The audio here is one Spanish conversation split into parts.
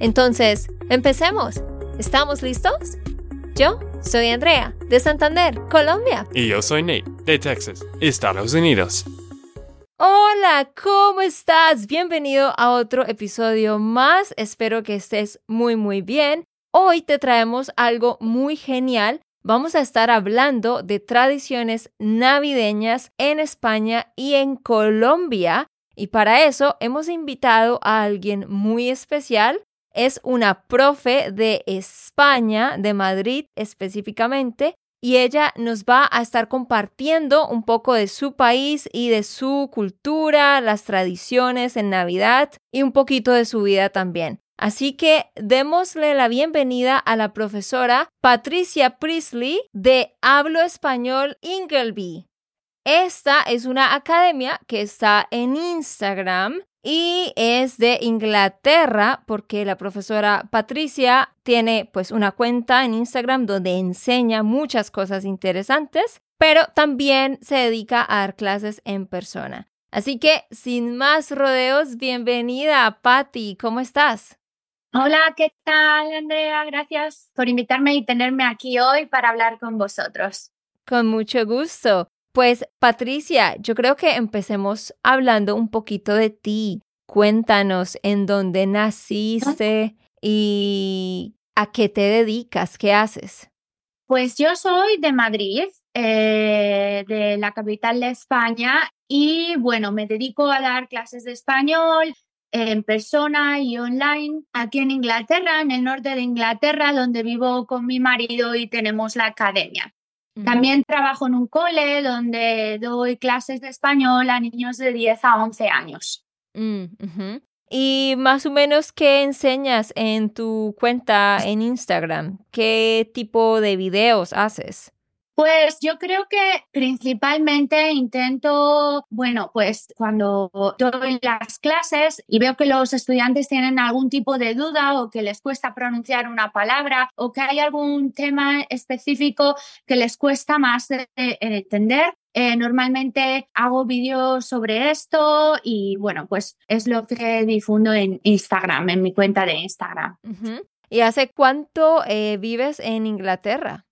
Entonces, empecemos. ¿Estamos listos? Yo soy Andrea, de Santander, Colombia. Y yo soy Nate, de Texas, Estados Unidos. Hola, ¿cómo estás? Bienvenido a otro episodio más. Espero que estés muy muy bien. Hoy te traemos algo muy genial vamos a estar hablando de tradiciones navideñas en España y en Colombia. Y para eso hemos invitado a alguien muy especial. Es una profe de España, de Madrid específicamente, y ella nos va a estar compartiendo un poco de su país y de su cultura, las tradiciones en Navidad y un poquito de su vida también. Así que démosle la bienvenida a la profesora Patricia Priestley de Hablo Español Ingleby. Esta es una academia que está en Instagram y es de Inglaterra porque la profesora Patricia tiene pues una cuenta en Instagram donde enseña muchas cosas interesantes, pero también se dedica a dar clases en persona. Así que sin más rodeos, bienvenida Patti, ¿cómo estás? Hola, ¿qué tal, Andrea? Gracias por invitarme y tenerme aquí hoy para hablar con vosotros. Con mucho gusto. Pues, Patricia, yo creo que empecemos hablando un poquito de ti. Cuéntanos en dónde naciste y a qué te dedicas, qué haces. Pues yo soy de Madrid, eh, de la capital de España, y bueno, me dedico a dar clases de español, en persona y online aquí en Inglaterra, en el norte de Inglaterra, donde vivo con mi marido y tenemos la academia. También trabajo en un cole donde doy clases de español a niños de 10 a 11 años. Mm, y más o menos, ¿qué enseñas en tu cuenta en Instagram? ¿Qué tipo de videos haces? Pues yo creo que principalmente intento, bueno, pues cuando doy las clases y veo que los estudiantes tienen algún tipo de duda o que les cuesta pronunciar una palabra o que hay algún tema específico que les cuesta más entender, eh, normalmente hago vídeos sobre esto y bueno, pues es lo que difundo en Instagram, en mi cuenta de Instagram. ¿Y hace cuánto eh, vives en Inglaterra?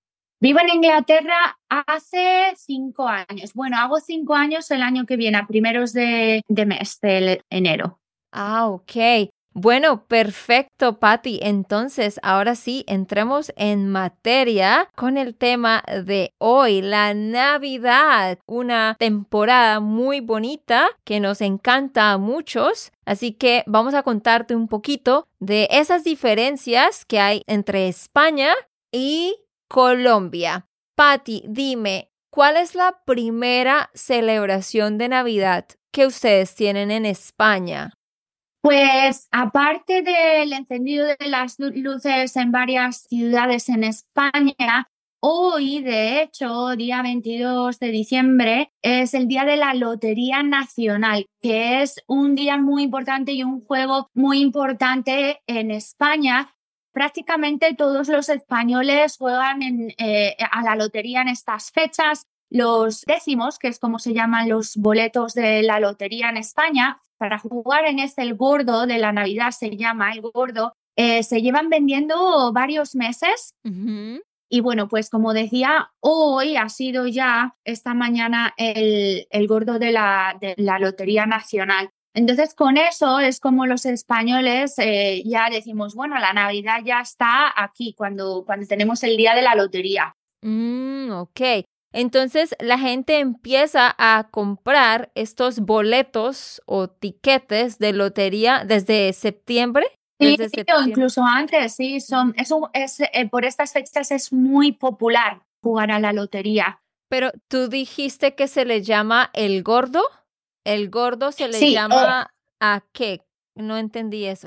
Vivo en Inglaterra hace cinco años. Bueno, hago cinco años el año que viene, a primeros de, mes, de enero. Ah, ok. Bueno, perfecto, Patti. Entonces, ahora sí, entremos en materia con el tema de hoy, la Navidad, una temporada muy bonita que nos encanta a muchos. Así que vamos a contarte un poquito de esas diferencias que hay entre España y Colombia. Patti, dime, ¿cuál es la primera celebración de Navidad que ustedes tienen en España? Pues aparte del encendido de las luces en varias ciudades en España, hoy, de hecho, día 22 de diciembre, es el día de la Lotería Nacional, que es un día muy importante y un juego muy importante en España prácticamente todos los españoles juegan eh, a la lotería en estas fechas. Los décimos, que es como se llaman los boletos de la lotería en España, para jugar en este el gordo de la Navidad se llama el gordo, eh, se llevan vendiendo varios meses. Y bueno, pues como decía, hoy ha sido ya esta mañana el, el gordo de la, de la Lotería Nacional. Entonces, con eso es como los españoles eh, ya decimos, bueno, la Navidad ya está aquí cuando, cuando tenemos el día de la lotería. Mm, ok. Entonces, la gente empieza a comprar estos boletos o tiquetes de lotería desde septiembre. Sí, o incluso antes, sí, son, eso es, eh, por estas fechas es muy popular jugar a la lotería. Pero tú dijiste que se le llama el gordo. ¿El gordo se le llama a qué? No entendí eso.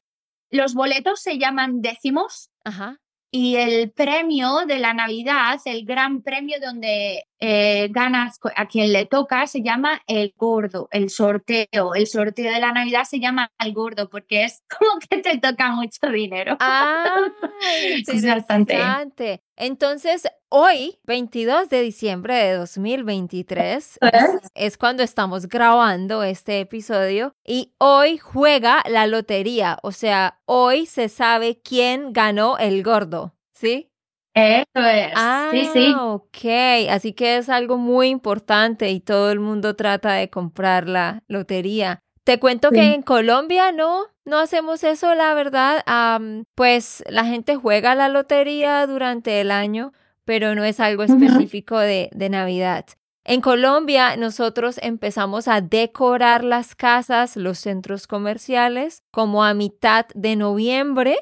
los boletos se llaman décimos Ajá. y el premio de la Navidad, el gran premio donde eh, ganas a quien le toca, se llama el gordo, el sorteo. El sorteo de la Navidad se llama el gordo porque es como que te toca mucho dinero. Ah, Es bastante. Entonces, hoy, 22 de diciembre de 2023, ¿Eh? es, es cuando estamos grabando este episodio y hoy juega la lotería, o sea, hoy se sabe quién ganó el gordo, ¿sí? Eso es. Ah, sí, sí. ok. Así que es algo muy importante y todo el mundo trata de comprar la lotería. Te cuento que en Colombia no, no hacemos eso, la verdad. Am, pues la gente juega la lotería durante el año, pero no es algo específico de, de Navidad. En Colombia nosotros empezamos a decorar las casas, los centros comerciales, como a mitad de noviembre.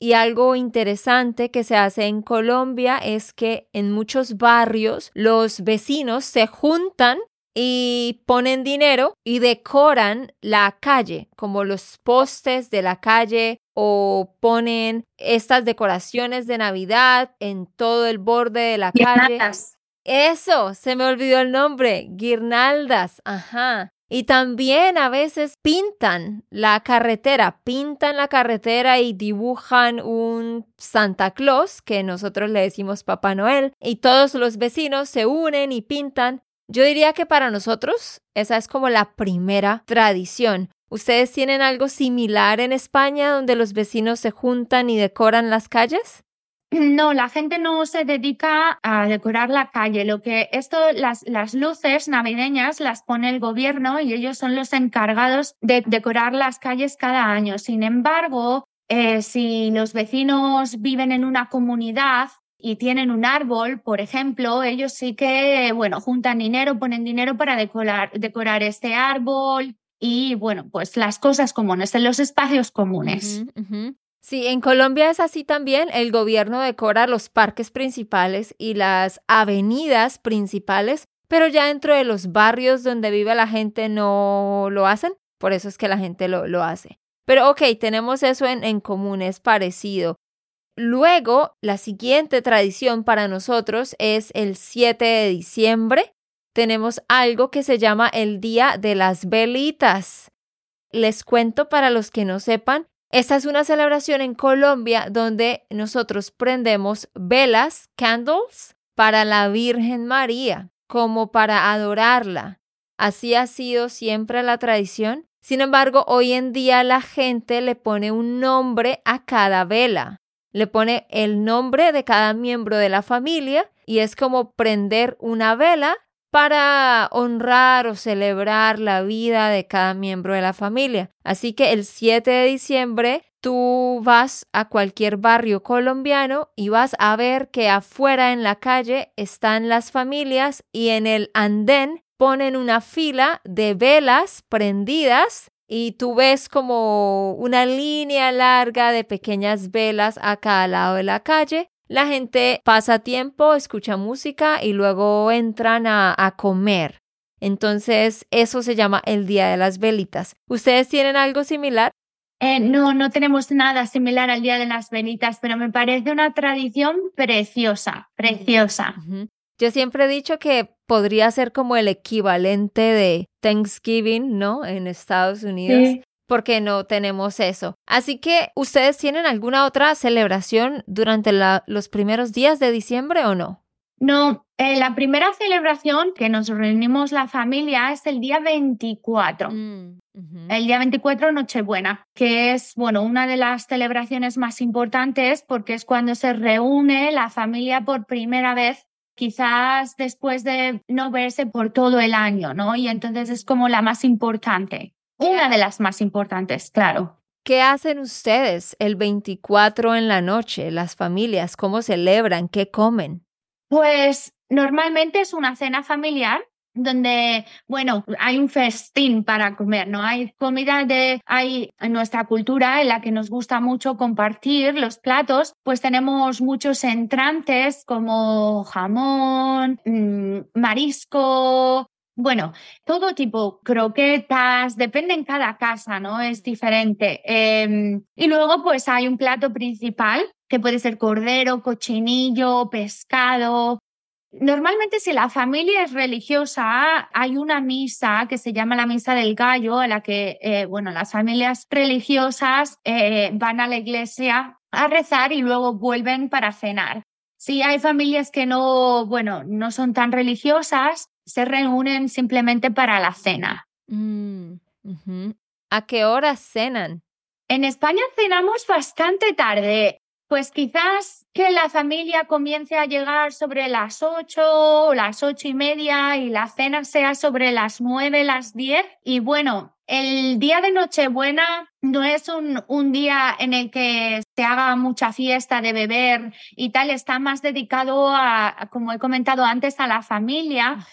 Y algo interesante que se hace en Colombia es que en muchos barrios los vecinos se juntan y ponen dinero y decoran la calle, como los postes de la calle o ponen estas decoraciones de Navidad en todo el borde de la calle. Guirnaldas. Eso, se me olvidó el nombre, guirnaldas, ajá. Y también a veces pintan la carretera, pintan la carretera y dibujan un Santa Claus, que nosotros le decimos Papá Noel, y todos los vecinos se unen y pintan. Yo diría que para nosotros esa es como la primera tradición. ¿Ustedes tienen algo similar en España donde los vecinos se juntan y decoran las calles? No, la gente no se dedica a decorar la calle. Lo que esto, las, luces navideñas las pone el gobierno y ellos son los encargados de decorar las calles cada año. Sin embargo, eh, si los vecinos viven en una comunidad y tienen un árbol, por ejemplo, ellos sí que, bueno, juntan dinero, ponen dinero para decorar este árbol y, bueno, pues las cosas comunes, en los espacios comunes. Sí, en Colombia es así también. El gobierno decora los parques principales y las avenidas principales, pero ya dentro de los barrios donde vive la gente no lo hacen. Por eso es que la gente lo, lo hace. Pero ok, tenemos eso en, en común, es parecido. Luego, la siguiente tradición para nosotros es el 7 de diciembre. Tenemos algo que se llama el Día de las Velitas. Les cuento para los que no sepan, esta es una celebración en Colombia donde nosotros prendemos velas, candles, para la Virgen María, como para adorarla. Así ha sido siempre la tradición. Sin embargo, hoy en día la gente le pone un nombre a cada vela. Le pone el nombre de cada miembro de la familia y es como prender una vela para honrar o celebrar la vida de cada miembro de la familia. Así que el 7 de diciembre tú vas a cualquier barrio colombiano y vas a ver que afuera en la calle están las familias y en el andén ponen una fila de velas prendidas y tú ves como una línea larga de pequeñas velas a cada lado de la calle la gente pasa tiempo, escucha música y luego entran a, a, comer. Entonces, eso se llama el Día de las Velitas. ¿Ustedes tienen algo similar? Eh, no, no tenemos nada similar al Día de las Velitas, pero me parece una tradición preciosa, preciosa. Uh -huh. Yo siempre he dicho que podría ser como el equivalente de Thanksgiving, ¿no? En Estados Unidos. Sí porque no tenemos eso. Así que, ¿ustedes tienen alguna otra celebración durante la, los primeros días de diciembre o no? No, eh, la primera celebración que nos reunimos la familia es el día 24. Mm, uh -huh. El día 24, Nochebuena, que es, bueno, una de las celebraciones más importantes porque es cuando se reúne la familia por primera vez quizás después de no verse por todo el año, ¿no? Y entonces es como la más importante. Una de las más importantes, claro. ¿Qué hacen ustedes el 24 en la noche, las familias? ¿Cómo celebran? ¿Qué comen? Pues normalmente es una cena familiar donde, bueno, hay un festín para comer, ¿no? Hay comida de, hay en nuestra cultura en la que nos gusta mucho compartir los platos, pues tenemos muchos entrantes como jamón, mmm, marisco, Bueno, todo tipo, croquetas, depende en cada casa, ¿no? Es diferente. Em, y luego, pues hay un plato principal que puede ser cordero, cochinillo, pescado. Normalmente, si la familia es religiosa, hay una misa que se llama la misa del gallo, a la que, eh, bueno, las familias religiosas eh, van a la iglesia a rezar y luego vuelven para cenar. Si hay familias que no, bueno, no son tan religiosas, se reúnen simplemente para la cena. Mm, ¿A qué hora cenan? En España cenamos bastante tarde. Pues quizás que la familia comience a llegar sobre las ocho o las ocho y media y la cena sea sobre las nueve, las diez. Y bueno, el día de Nochebuena no es un, un, día en el que se haga mucha fiesta de beber y tal, está más dedicado a, como he comentado antes, a la familia.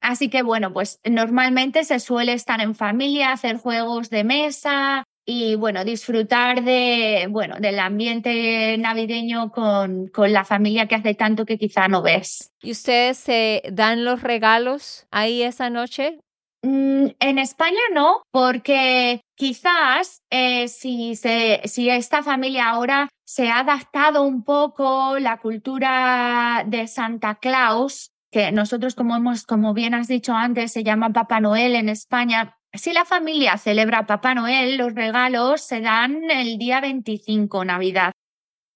Así que bueno, pues normalmente se suele estar en familia, hacer juegos de mesa, y bueno, disfrutar de, bueno, del ambiente navideño con, con, la familia que hace tanto que quizá no ves. ¿Y ustedes se dan los regalos ahí esa noche? Mm, en España no, porque quizás eh, si, se, esta familia ahora se ha adaptado un poco la cultura de Santa Claus, que nosotros como hemos, como bien has dicho antes, se llama Papá Noel en España, si la familia celebra Papá Noel, los regalos se dan el día 25, Navidad.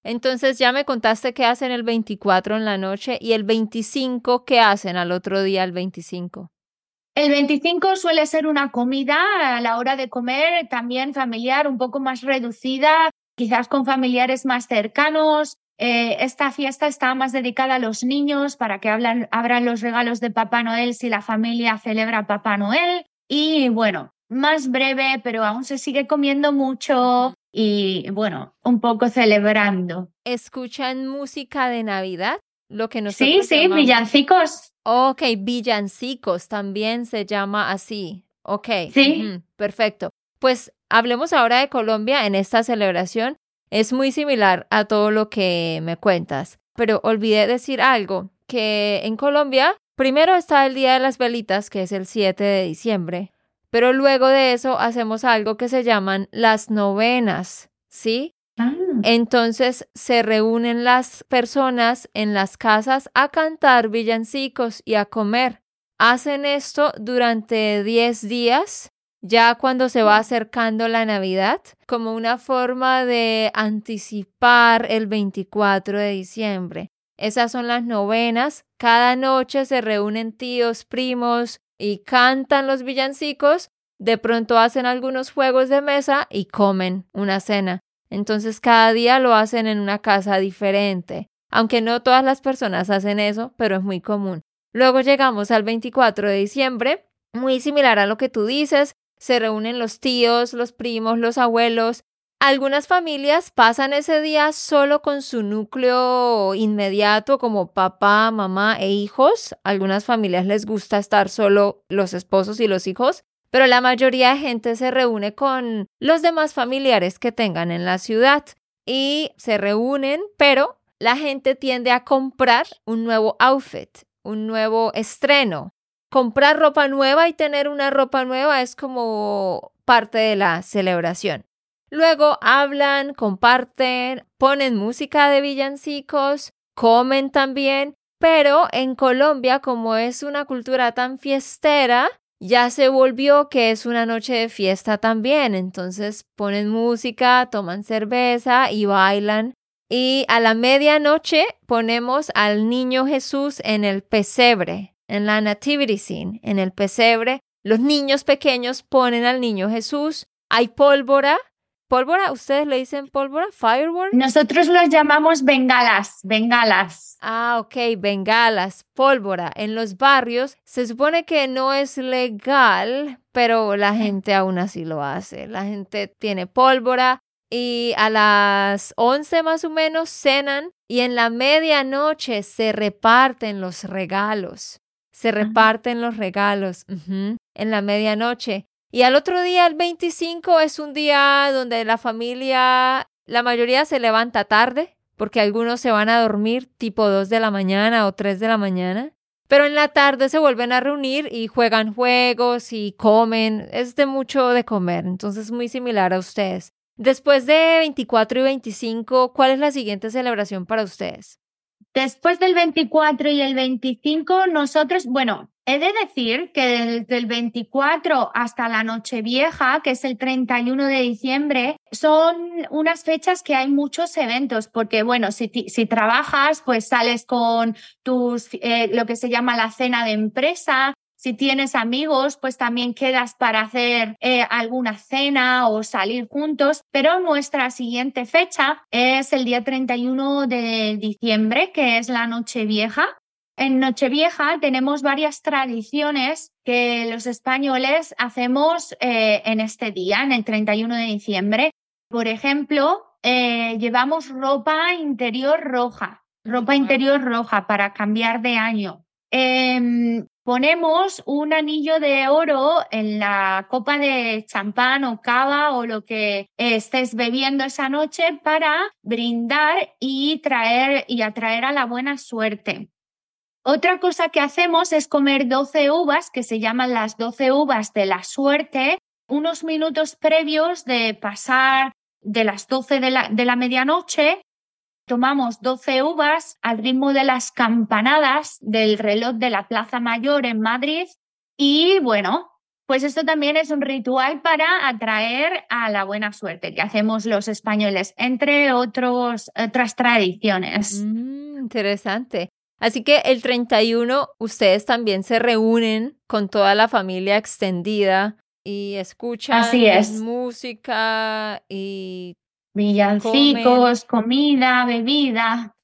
Entonces ya me contaste qué hacen el 24 en la noche y el 25, ¿qué hacen al otro día, el 25? El 25 suele ser una comida a la hora de comer, también familiar, un poco más reducida, quizás con familiares más cercanos. Eh, esta fiesta está más dedicada a los niños para que abran los regalos de Papá Noel si la familia celebra Papá Noel. Y bueno, más breve, pero aún se sigue comiendo mucho y bueno, un poco celebrando. ¿Escuchan música de Navidad? Lo que nosotros sí, sí, villancicos. Ok, villancicos también se llama así. Ok. Sí. perfecto. Pues hablemos ahora de Colombia en esta celebración. Es muy similar a todo lo que me cuentas, pero olvidé decir algo, que en Colombia Primero está el Día de las Velitas, que es el 7 de diciembre, pero luego de eso hacemos algo que se llaman las novenas, ¿sí? Ah. Entonces se reúnen las personas en las casas a cantar villancicos y a comer. Hacen esto durante 10 días, ya cuando se va acercando la Navidad, como una forma de anticipar el 24 de diciembre. Esas son las novenas. Cada noche se reúnen tíos, primos y cantan los villancicos. De pronto hacen algunos juegos de mesa y comen una cena. Entonces cada día lo hacen en una casa diferente. Aunque no todas las personas hacen eso, pero es muy común. Luego llegamos al 24 de diciembre, muy similar a lo que tú dices, se reúnen los tíos, los primos, los abuelos, algunas familias pasan ese día solo con su núcleo inmediato como papá, mamá e hijos. Algunas familias les gusta estar solo los esposos y los hijos, pero la mayoría de gente se reúne con los demás familiares que tengan en la ciudad y se reúnen, pero la gente tiende a comprar un nuevo outfit, un nuevo estreno. Comprar ropa nueva y tener una ropa nueva es como parte de la celebración. Luego hablan, comparten, ponen música de villancicos, comen también, pero en Colombia, como es una cultura tan fiestera, ya se volvió que es una noche de fiesta también. Entonces ponen música, toman cerveza y bailan. Y a la medianoche ponemos al niño Jesús en el pesebre, en la nativity scene, en el pesebre. Los niños pequeños ponen al niño Jesús. Hay pólvora ¿Pólvora? ¿Ustedes le dicen pólvora? ¿Fireworks? Nosotros los llamamos bengalas, bengalas. Ah, ok, bengalas, pólvora. En los barrios se supone que no es legal, pero la gente aún así lo hace. La gente tiene pólvora y a las 11 más o menos cenan y en la medianoche se reparten los regalos. Se reparten los regalos en la medianoche. Y al otro día, el 25, es un día donde la familia, la mayoría se levanta tarde, porque algunos se van a dormir tipo 2 de la mañana o 3 de la mañana. pero en la tarde se vuelven a reunir y juegan juegos y comen. Es de mucho de comer, entonces muy similar a ustedes. Después de 24 y 25, ¿cuál es la siguiente celebración para ustedes? Después del 24 y el 25, nosotros, bueno, he de decir que desde el 24 hasta la Nochevieja, que es el 31 de diciembre, son unas fechas que hay muchos eventos, porque bueno, si, trabajas, pues sales con tus, eh, lo que se llama la cena de empresa, si tienes amigos, pues también quedas para hacer eh, alguna cena o salir juntos. Pero nuestra siguiente fecha es el día 31 de diciembre, que es la Nochevieja. En Nochevieja tenemos varias tradiciones que los españoles hacemos eh, en este día, en el 31 de diciembre. Por ejemplo, eh, llevamos ropa interior roja, ropa interior roja para cambiar de año. Em, ponemos un anillo de oro en la copa de champán o cava o lo que estés bebiendo esa noche para brindar y traer y atraer a la buena suerte. Otra cosa que hacemos es comer 12 uvas, que se llaman las 12 uvas de la suerte, unos minutos previos de pasar de las 12 de la, de la medianoche tomamos 12 uvas al ritmo de las campanadas del reloj de la Plaza Mayor en Madrid y bueno, pues esto también es un ritual para atraer a la buena suerte que hacemos los españoles, entre otros, otras tradiciones. Mm, interesante. Así que el 31 ustedes también se reúnen con toda la familia extendida y escuchan Así es. música y Villancicos, comida, bebida.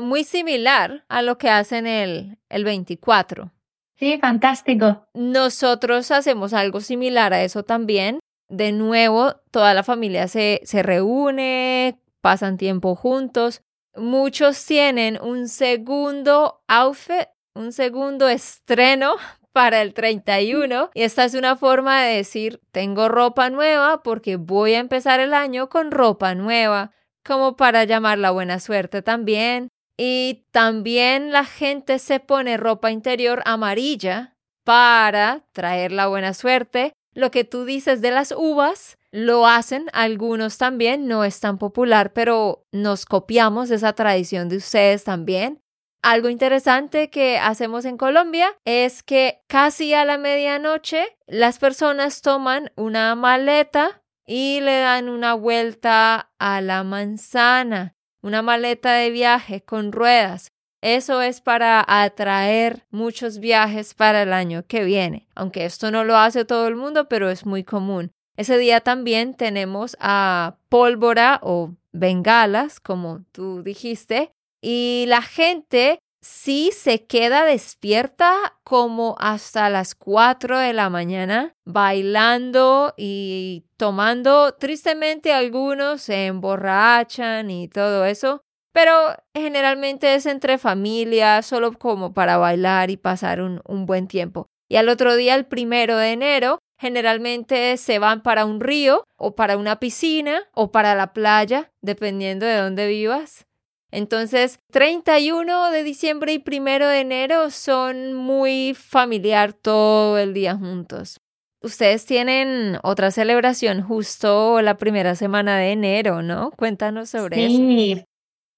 Muy similar a lo que hacen el, el 24. Sí, fantástico. Nosotros hacemos algo similar a eso también. De nuevo, toda la familia se, se reúne, pasan tiempo juntos. Muchos tienen un segundo outfit, un segundo estreno para el 31 y esta es una forma de decir tengo ropa nueva porque voy a empezar el año con ropa nueva, como para llamar la buena suerte también. Y también la gente se pone ropa interior amarilla para traer la buena suerte. Lo que tú dices de las uvas, lo hacen algunos también, no es tan popular, pero nos copiamos esa tradición de ustedes también. Algo interesante que hacemos en Colombia es que casi a la medianoche las personas toman una maleta y le dan una vuelta a la manzana, una maleta de viaje con ruedas. Eso es para atraer muchos viajes para el año que viene, aunque esto no lo hace todo el mundo, pero es muy común. Ese día también tenemos a pólvora o bengalas, como tú dijiste, y la gente sí se queda despierta como hasta las 4 de la mañana, bailando y tomando. Tristemente algunos se emborrachan y todo eso, pero generalmente es entre familias, solo como para bailar y pasar un, buen tiempo. Y al otro día, el primero de enero, generalmente se van para un río o para una piscina o para la playa, dependiendo de dónde vivas. Entonces, 31 de diciembre y 1 de enero son muy familiar todo el día juntos. Ustedes tienen otra celebración justo la primera semana de enero, ¿no? Cuéntanos sobre eso. Sí.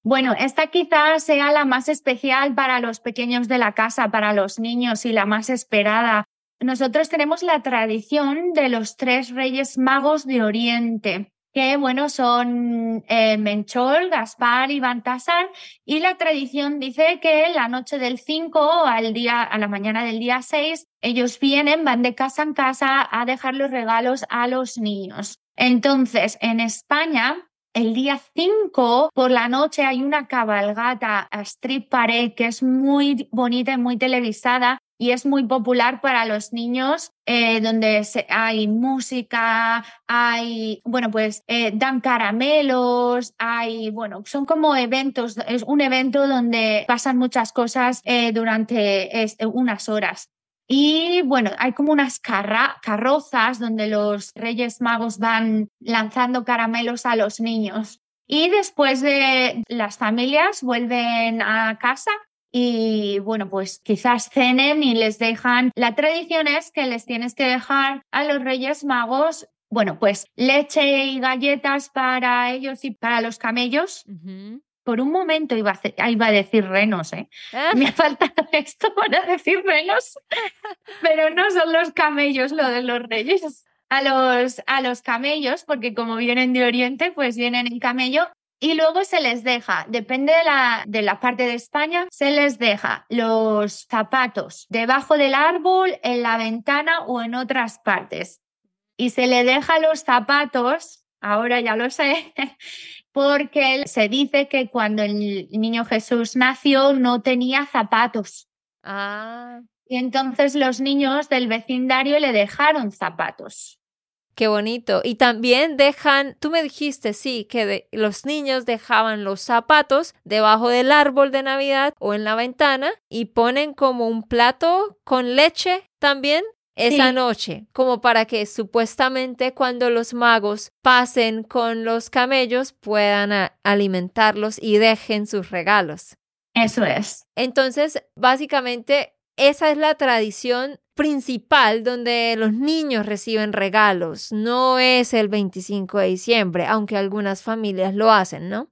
Bueno, esta quizás sea la más especial para los pequeños de la casa, para los niños y la más esperada. Nosotros tenemos la tradición de los tres reyes magos de Oriente que bueno, son eh, Menchol, Gaspar y Baltasar, y la tradición dice que la noche del 5 al día, a la mañana del día 6, ellos vienen, van de casa en casa a dejar los regalos a los niños. Entonces, en España, el día 5 por la noche hay una cabalgata a Street Parade que es muy bonita y muy televisada y es muy popular para los niños, eh, donde hay música, hay, bueno, pues eh, dan caramelos, hay, bueno, son como eventos, es un evento donde pasan muchas cosas eh, durante unas horas. Y bueno, hay como unas carrozas donde los Reyes Magos van lanzando caramelos a los niños. Y después de las familias vuelven a casa y bueno, pues quizás cenen y les dejan. La tradición es que les tienes que dejar a los Reyes Magos, bueno, pues leche y galletas para ellos y para los camellos. Por un momento iba a, iba a decir renos, ¿eh? Ah. Me falta esto para decir renos, pero no son los camellos lo de los reyes. A los, a los camellos, porque como vienen de Oriente, pues vienen en camello y luego se les deja, depende de la, de la parte de España, se les deja los zapatos debajo del árbol, en la ventana o en otras partes. Y se le deja los zapatos, ahora ya lo sé, porque se dice que cuando el niño Jesús nació no tenía zapatos. Ah. Y entonces los niños del vecindario le dejaron zapatos. Qué bonito. Y también dejan, tú me dijiste, sí, que los niños dejaban los zapatos debajo del árbol de Navidad o en la ventana y ponen como un plato con leche también esa noche, como para que supuestamente cuando los magos pasen con los camellos puedan alimentarlos y dejen sus regalos. Eso es. Entonces, básicamente, esa es la tradición principal donde los niños reciben regalos. No es el 25 de diciembre, aunque algunas familias lo hacen, ¿no?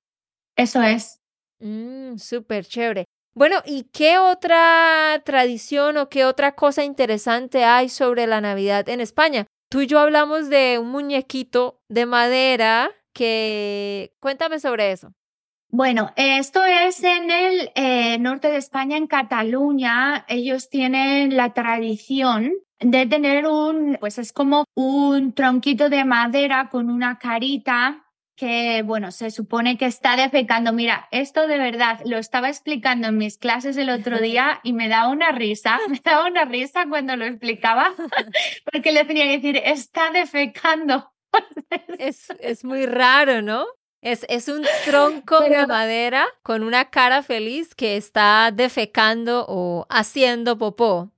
Eso es. Mm, Súper chévere. Bueno, ¿y qué otra tradición o qué otra cosa interesante hay sobre la Navidad en España? Tú y yo hablamos de un muñequito de madera que... Cuéntame sobre eso. Bueno, esto es en el eh, norte de España, en Cataluña. Ellos tienen la tradición de tener un, pues es como un tronquito de madera con una carita que, bueno, se supone que está defecando. Mira, esto de verdad lo estaba explicando en mis clases el otro día y me daba una risa, me daba una risa cuando lo explicaba, porque le tenía que decir, está defecando. Es, es muy raro, ¿no? Es, un tronco de madera con una cara feliz que está defecando o haciendo popó.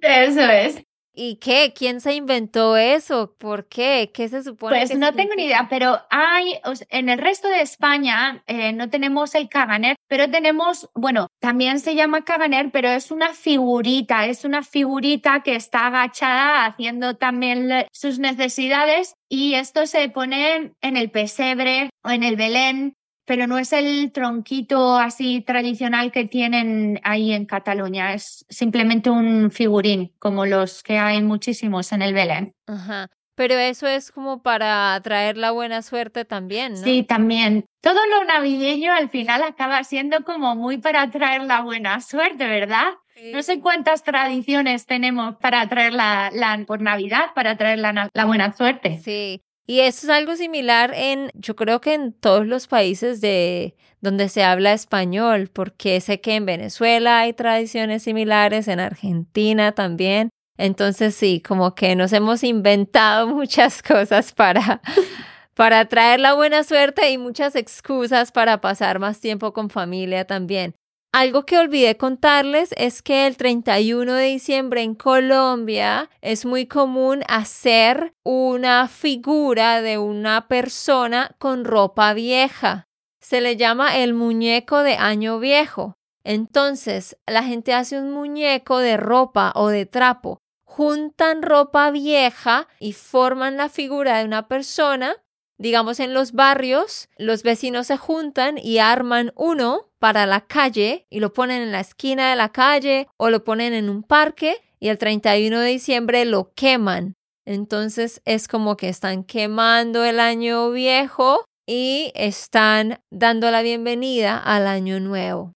Eso es. ¿Y qué? ¿Quién se inventó eso? ¿Por qué? ¿Qué se supone? Pues no tengo ni idea, pero hay, en el resto de España eh, no tenemos el caganer, pero tenemos, bueno, también se llama caganer, pero es una figurita, es una figurita que está agachada haciendo también sus necesidades y esto se pone en el pesebre o en el Belén pero no es el tronquito así tradicional que tienen ahí en Cataluña, es simplemente un figurín, como los que hay muchísimos en el Belén. Ajá. Pero eso es como para traer la buena suerte también, ¿no? Sí, también. Todo lo navideño al final acaba siendo como muy para traer la buena suerte, ¿verdad? No sé cuántas tradiciones tenemos para traer la, por Navidad, para traer la, la buena suerte. Sí, y eso es algo similar en, yo creo que en todos los países de donde se habla español, porque sé que en Venezuela hay tradiciones similares, en Argentina también. Entonces sí, como que nos hemos inventado muchas cosas para, para traer la buena suerte y muchas excusas para pasar más tiempo con familia también. Algo que olvidé contarles es que el 31 de diciembre en Colombia es muy común hacer una figura de una persona con ropa vieja. Se le llama el muñeco de año viejo. Entonces, la gente hace un muñeco de ropa o de trapo. Juntan ropa vieja y forman la figura de una persona digamos en los barrios, los vecinos se juntan y arman uno para la calle y lo ponen en la esquina de la calle o lo ponen en un parque y el 31 de diciembre lo queman. Entonces es como que están quemando el año viejo y están dando la bienvenida al año nuevo.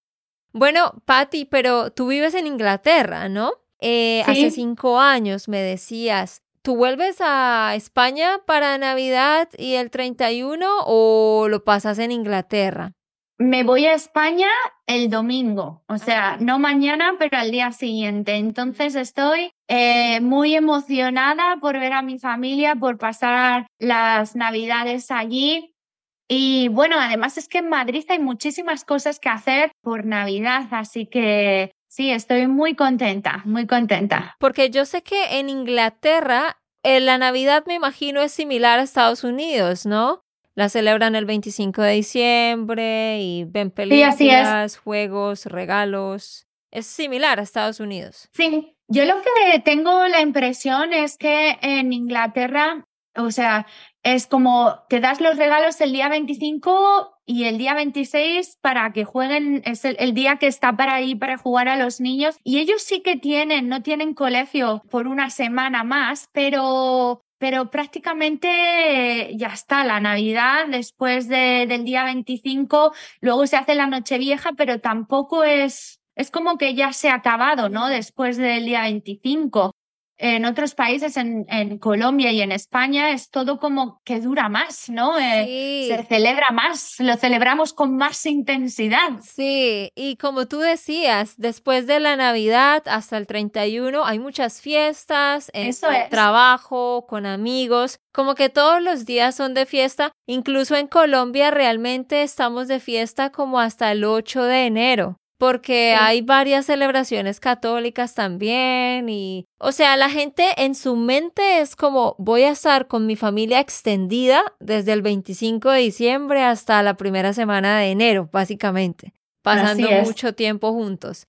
Bueno, Patty, pero tú vives en Inglaterra, ¿no? Eh, hace cinco años me decías, ¿Tú vuelves a España para Navidad y el 31 o lo pasas en Inglaterra? Me voy a España el domingo, o sea, no mañana, pero al día siguiente. Entonces estoy eh, muy emocionada por ver a mi familia, por pasar las Navidades allí. Y bueno, además es que en Madrid hay muchísimas cosas que hacer por Navidad, así que Sí, estoy muy contenta, muy contenta. Porque yo sé que en Inglaterra eh, la Navidad me imagino es similar a Estados Unidos, ¿no? La celebran el 25 de diciembre y ven películas, juegos, regalos. es similar a Estados Unidos. Sí, yo lo que tengo la impresión es que en Inglaterra, o sea, es como te das los regalos el día 25 y el día 26 para que jueguen, es el, día que está para ir para jugar a los niños. Y ellos sí que tienen, no tienen colegio por una semana más, pero pero prácticamente ya está la Navidad después del día 25, luego se hace la Nochevieja, pero tampoco es, es como que ya se ha acabado, ¿no? Después del día 25 en otros países, en, en, Colombia y en España, es todo como que dura más, ¿no? Eh, se celebra más, lo celebramos con más intensidad. Sí, y como tú decías, después de la Navidad hasta el 31 hay muchas fiestas, en trabajo, con amigos, como que todos los días son de fiesta, incluso en Colombia realmente estamos de fiesta como hasta el 8 de enero porque hay varias celebraciones católicas también y, o sea, la gente en su mente es como voy a estar con mi familia extendida desde el 25 de diciembre hasta la primera semana de enero, básicamente, pasando mucho tiempo juntos.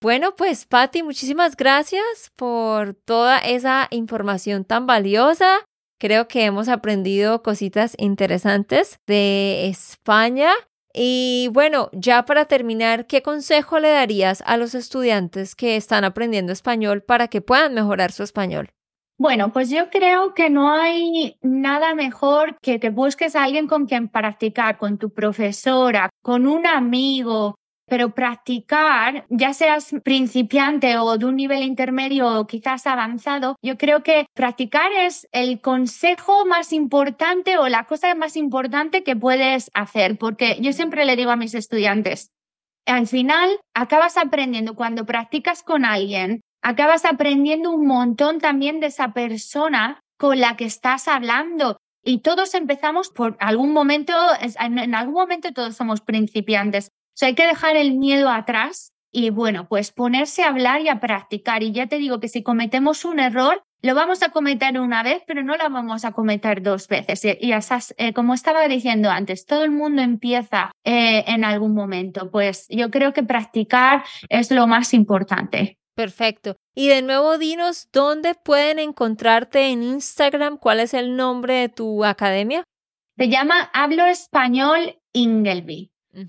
Bueno, pues Patti, muchísimas gracias por toda esa información tan valiosa. Creo que hemos aprendido cositas interesantes de España y bueno, ya para terminar, ¿qué consejo le darías a los estudiantes que están aprendiendo español para que puedan mejorar su español? Bueno, pues yo creo que no hay nada mejor que te busques a alguien con quien practicar, con tu profesora, con un amigo, pero practicar, ya seas principiante o de un nivel intermedio o quizás avanzado, yo creo que practicar es el consejo más importante o la cosa más importante que puedes hacer, porque yo siempre le digo a mis estudiantes, al final acabas aprendiendo cuando practicas con alguien, acabas aprendiendo un montón también de esa persona con la que estás hablando. Y todos empezamos por algún momento, en algún momento todos somos principiantes. O sea, hay que dejar el miedo atrás y bueno, pues ponerse a hablar y a practicar. Y ya te digo que si cometemos un error, lo vamos a cometer una vez, pero no lo vamos a cometer dos veces. Y esas, eh, como estaba diciendo antes, todo el mundo empieza eh, en algún momento. Pues yo creo que practicar es lo más importante. Perfecto. Y de nuevo, dinos dónde pueden encontrarte en Instagram. ¿Cuál es el nombre de tu academia? Se llama Hablo Español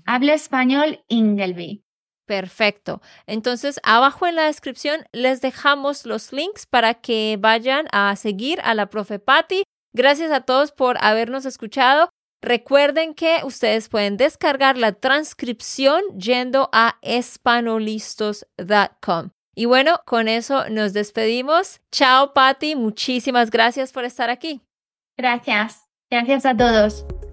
Habla español Ingelby. Perfecto. Entonces, abajo en la descripción les dejamos los links para que vayan a seguir a la profe Patty. Gracias a todos por habernos escuchado. Recuerden que ustedes pueden descargar la transcripción yendo a espanolistos.com. Y bueno, con eso nos despedimos. Chao, Patty. Muchísimas gracias por estar aquí. Gracias. Gracias a todos.